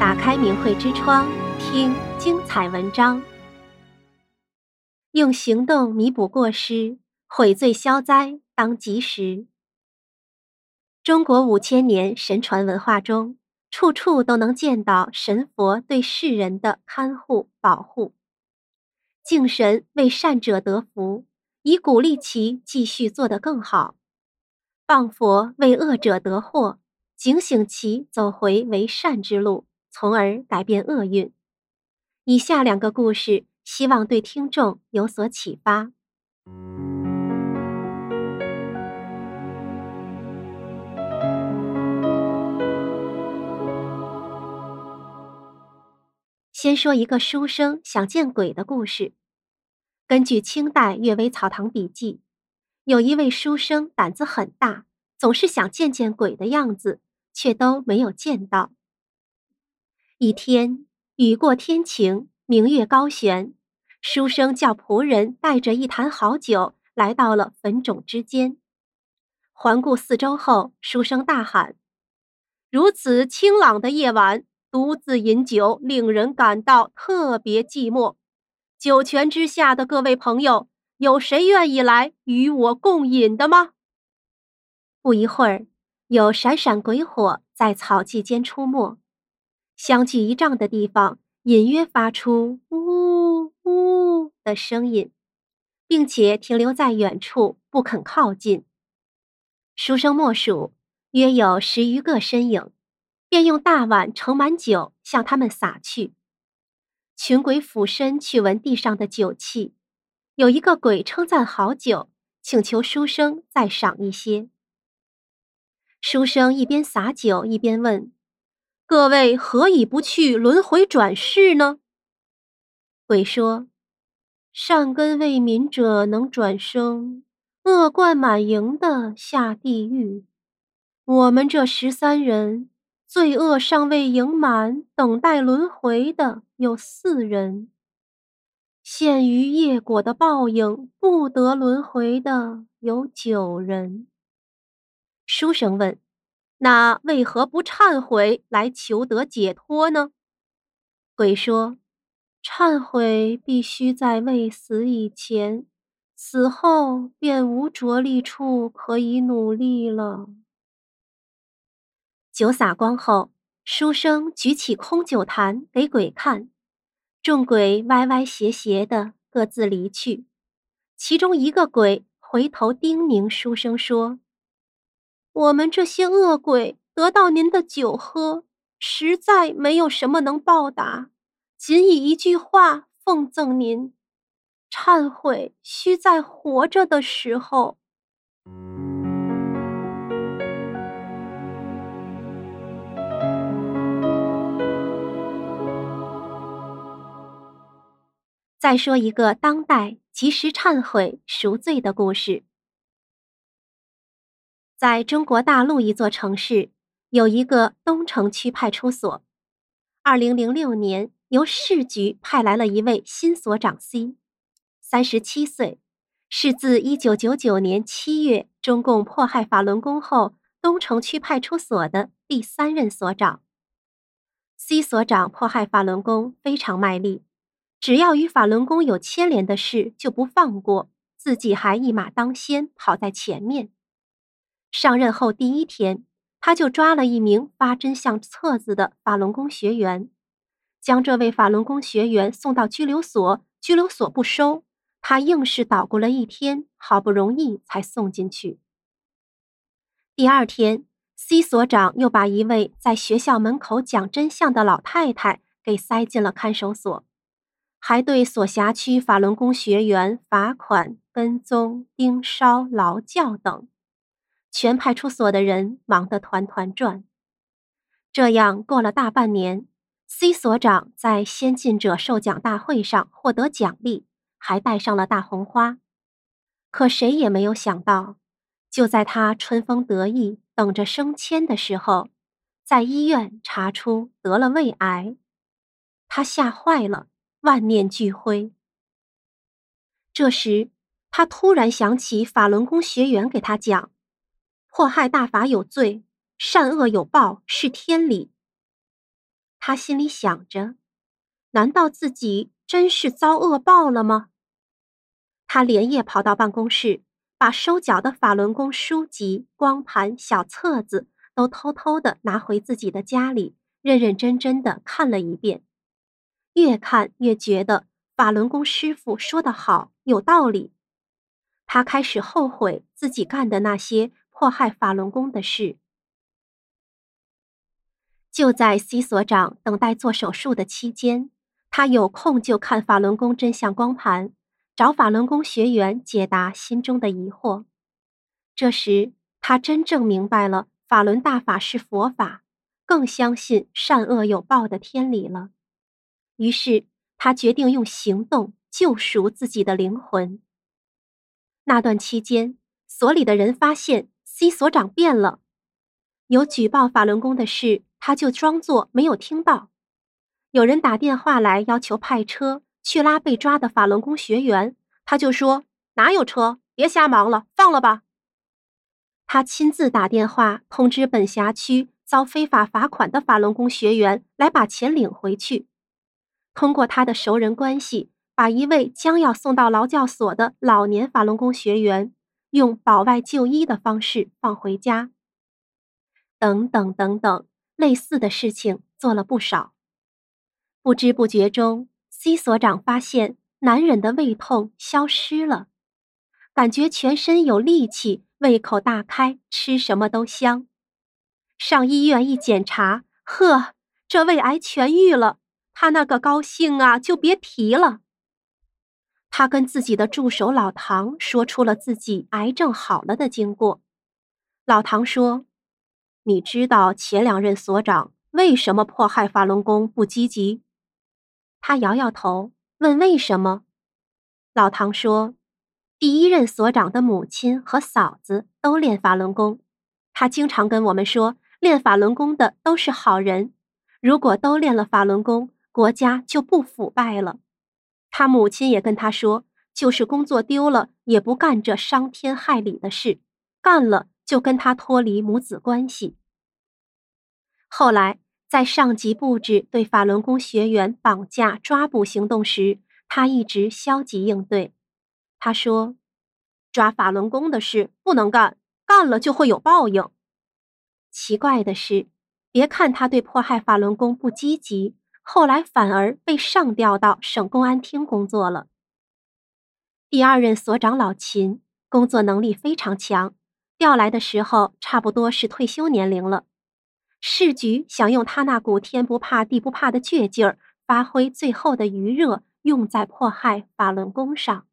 打开明慧之窗，听精彩文章。用行动弥补过失，悔罪消灾当及时。中国五千年神传文化中，处处都能见到神佛对世人的看护保护。敬神为善者得福，以鼓励其继续做得更好；谤佛为恶者得祸，警醒其走回为善之路，从而改变厄运。以下两个故事，希望对听众有所启发。先说一个书生想见鬼的故事。根据清代《阅微草堂笔记》，有一位书生胆子很大，总是想见见鬼的样子，却都没有见到。一天，雨过天晴，明月高悬，书生叫仆人带着一坛好酒来到了坟冢之间。环顾四周后，书生大喊：“如此清朗的夜晚，独自饮酒，令人感到特别寂寞。九泉之下的各位朋友，有谁愿意来与我共饮的吗？”不一会儿，有闪闪鬼火在草际间出没，相距一丈的地方，隐约发出“呜呜”的声音，并且停留在远处，不肯靠近。书生默数，约有十余个身影。便用大碗盛满酒向他们洒去，群鬼俯身去闻地上的酒气，有一个鬼称赞好酒，请求书生再赏一些。书生一边洒酒一边问：“各位何以不去轮回转世呢？”鬼说：“善根未泯者能转生，恶贯满盈的下地狱。我们这十三人。”罪恶尚未盈满，等待轮回的有四人；陷于业果的报应，不得轮回的有九人。书生问：“那为何不忏悔来求得解脱呢？”鬼说：“忏悔必须在未死以前，死后便无着力处可以努力了。”酒洒光后，书生举起空酒坛给鬼看，众鬼歪歪斜斜的各自离去。其中一个鬼回头叮咛书生说：“我们这些恶鬼得到您的酒喝，实在没有什么能报答，仅以一句话奉赠您：忏悔需在活着的时候。”再说一个当代及时忏悔赎罪的故事。在中国大陆一座城市，有一个东城区派出所。二零零六年，由市局派来了一位新所长 C，三十七岁，是自一九九九年七月中共迫害法轮功后，东城区派出所的第三任所长。C 所长迫害法轮功非常卖力。只要与法轮功有牵连的事，就不放过，自己还一马当先，跑在前面。上任后第一天，他就抓了一名发真相册子的法轮功学员，将这位法轮功学员送到拘留所，拘留所不收，他硬是捣鼓了一天，好不容易才送进去。第二天，C 所长又把一位在学校门口讲真相的老太太给塞进了看守所。还对所辖区法轮功学员罚款、跟踪、盯梢、劳教等，全派出所的人忙得团团转。这样过了大半年，C 所长在先进者授奖大会上获得奖励，还戴上了大红花。可谁也没有想到，就在他春风得意、等着升迁的时候，在医院查出得了胃癌，他吓坏了。万念俱灰。这时，他突然想起法轮功学员给他讲：“迫害大法有罪，善恶有报是天理。”他心里想着：难道自己真是遭恶报了吗？他连夜跑到办公室，把收缴的法轮功书籍、光盘、小册子都偷偷的拿回自己的家里，认认真真的看了一遍。越看越觉得法轮功师傅说的好，有道理。他开始后悔自己干的那些迫害法轮功的事。就在 C 所长等待做手术的期间，他有空就看法轮功真相光盘。找法轮功学员解答心中的疑惑。这时，他真正明白了法轮大法是佛法，更相信善恶有报的天理了。于是，他决定用行动救赎自己的灵魂。那段期间，所里的人发现 C 所长变了，有举报法轮功的事，他就装作没有听到；有人打电话来要求派车。去拉被抓的法轮功学员，他就说：“哪有车？别瞎忙了，放了吧。”他亲自打电话通知本辖区遭非法罚款的法轮功学员来把钱领回去。通过他的熟人关系，把一位将要送到劳教所的老年法轮功学员用保外就医的方式放回家。等等等等，类似的事情做了不少。不知不觉中。C 所长发现男人的胃痛消失了，感觉全身有力气，胃口大开，吃什么都香。上医院一检查，呵，这胃癌痊愈了，他那个高兴啊，就别提了。他跟自己的助手老唐说出了自己癌症好了的经过。老唐说：“你知道前两任所长为什么迫害法轮功不积极？”他摇摇头，问：“为什么？”老唐说：“第一任所长的母亲和嫂子都练法轮功，他经常跟我们说，练法轮功的都是好人。如果都练了法轮功，国家就不腐败了。他母亲也跟他说，就是工作丢了，也不干这伤天害理的事，干了就跟他脱离母子关系。后来。”在上级布置对法轮功学员绑架抓捕行动时，他一直消极应对。他说：“抓法轮功的事不能干，干了就会有报应。”奇怪的是，别看他对迫害法轮功不积极，后来反而被上调到省公安厅工作了。第二任所长老秦工作能力非常强，调来的时候差不多是退休年龄了。市局想用他那股天不怕地不怕的倔劲儿，发挥最后的余热，用在迫害法轮功上。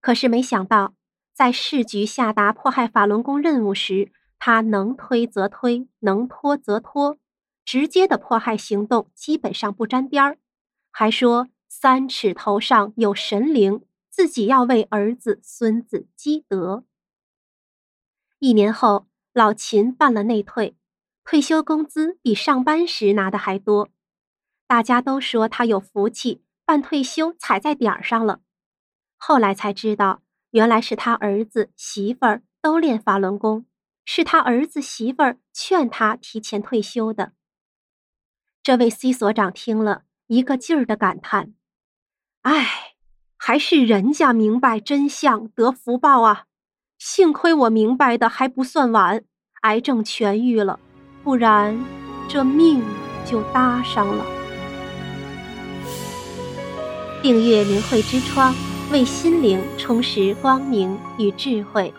可是没想到，在市局下达迫害法轮功任务时，他能推则推，能拖则拖，直接的迫害行动基本上不沾边儿，还说三尺头上有神灵，自己要为儿子孙子积德。一年后，老秦办了内退。退休工资比上班时拿的还多，大家都说他有福气，办退休踩在点儿上了。后来才知道，原来是他儿子媳妇儿都练法轮功，是他儿子媳妇儿劝他提前退休的。这位 C 所长听了一个劲儿的感叹：“哎，还是人家明白真相得福报啊！幸亏我明白的还不算晚，癌症痊愈了。”不然，这命就搭上了。订阅明慧之窗，为心灵充实光明与智慧。